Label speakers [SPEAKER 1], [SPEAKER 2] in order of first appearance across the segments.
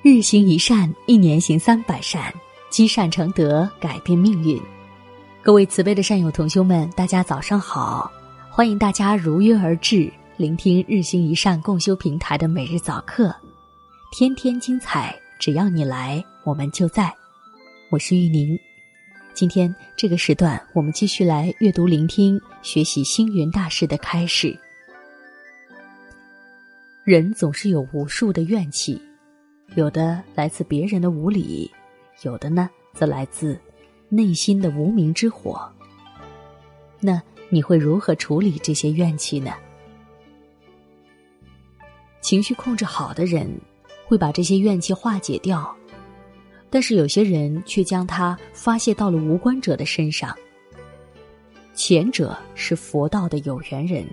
[SPEAKER 1] 日行一善，一年行三百善，积善成德，改变命运。各位慈悲的善友同修们，大家早上好！欢迎大家如约而至，聆听日行一善共修平台的每日早课，天天精彩，只要你来，我们就在。我是玉宁，今天这个时段，我们继续来阅读、聆听、学习星云大师的开始。人总是有无数的怨气。有的来自别人的无理，有的呢则来自内心的无名之火。那你会如何处理这些怨气呢？情绪控制好的人会把这些怨气化解掉，但是有些人却将它发泄到了无关者的身上。前者是佛道的有缘人，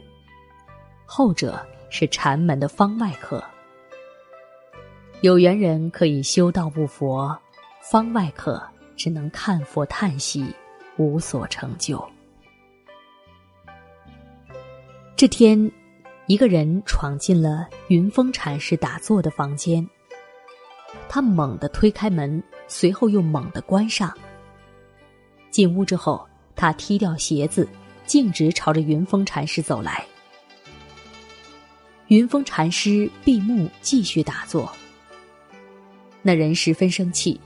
[SPEAKER 1] 后者是禅门的方外客。有缘人可以修道悟佛，方外客只能看佛叹息，无所成就。这天，一个人闯进了云峰禅师打坐的房间，他猛地推开门，随后又猛地关上。进屋之后，他踢掉鞋子，径直朝着云峰禅师走来。云峰禅师闭目继续打坐。那人十分生气，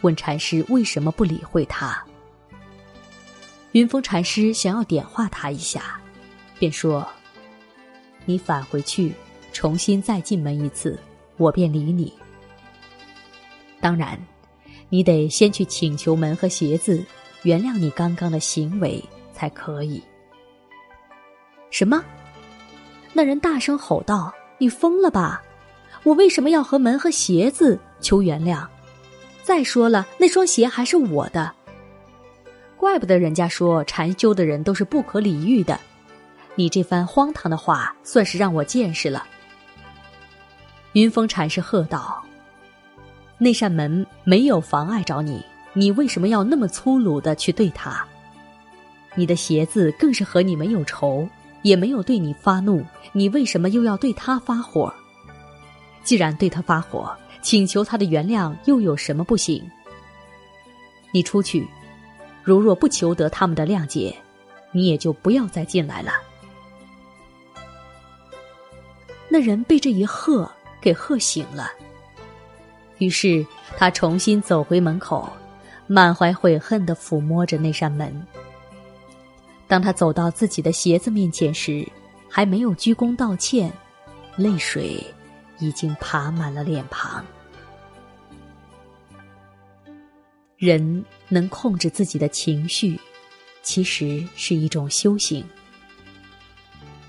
[SPEAKER 1] 问禅师为什么不理会他。云峰禅师想要点化他一下，便说：“你返回去，重新再进门一次，我便理你。当然，你得先去请求门和鞋子原谅你刚刚的行为才可以。”什么？那人大声吼道：“你疯了吧！我为什么要和门和鞋子？”求原谅，再说了，那双鞋还是我的。怪不得人家说禅修的人都是不可理喻的。你这番荒唐的话，算是让我见识了。云峰禅师喝道：“那扇门没有妨碍着你，你为什么要那么粗鲁的去对他？你的鞋子更是和你没有仇，也没有对你发怒，你为什么又要对他发火？既然对他发火。”请求他的原谅又有什么不行？你出去，如若不求得他们的谅解，你也就不要再进来了。那人被这一喝给喝醒了，于是他重新走回门口，满怀悔恨的抚摸着那扇门。当他走到自己的鞋子面前时，还没有鞠躬道歉，泪水。已经爬满了脸庞。人能控制自己的情绪，其实是一种修行。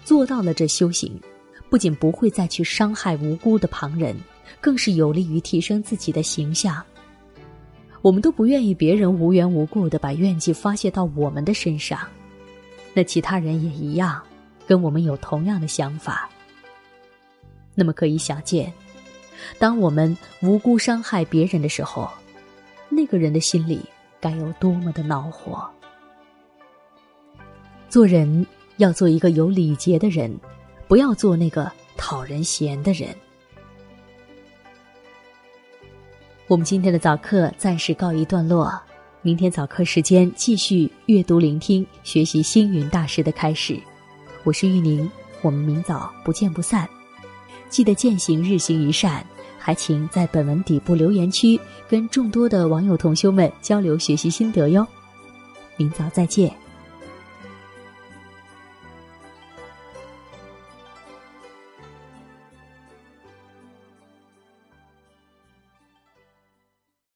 [SPEAKER 1] 做到了这修行，不仅不会再去伤害无辜的旁人，更是有利于提升自己的形象。我们都不愿意别人无缘无故的把怨气发泄到我们的身上，那其他人也一样，跟我们有同样的想法。那么可以想见，当我们无辜伤害别人的时候，那个人的心里该有多么的恼火。做人要做一个有礼节的人，不要做那个讨人嫌的人。我们今天的早课暂时告一段落，明天早课时间继续阅读、聆听、学习星云大师的开始。我是玉宁，我们明早不见不散。记得践行日行一善，还请在本文底部留言区跟众多的网友同修们交流学习心得哟。明早再见。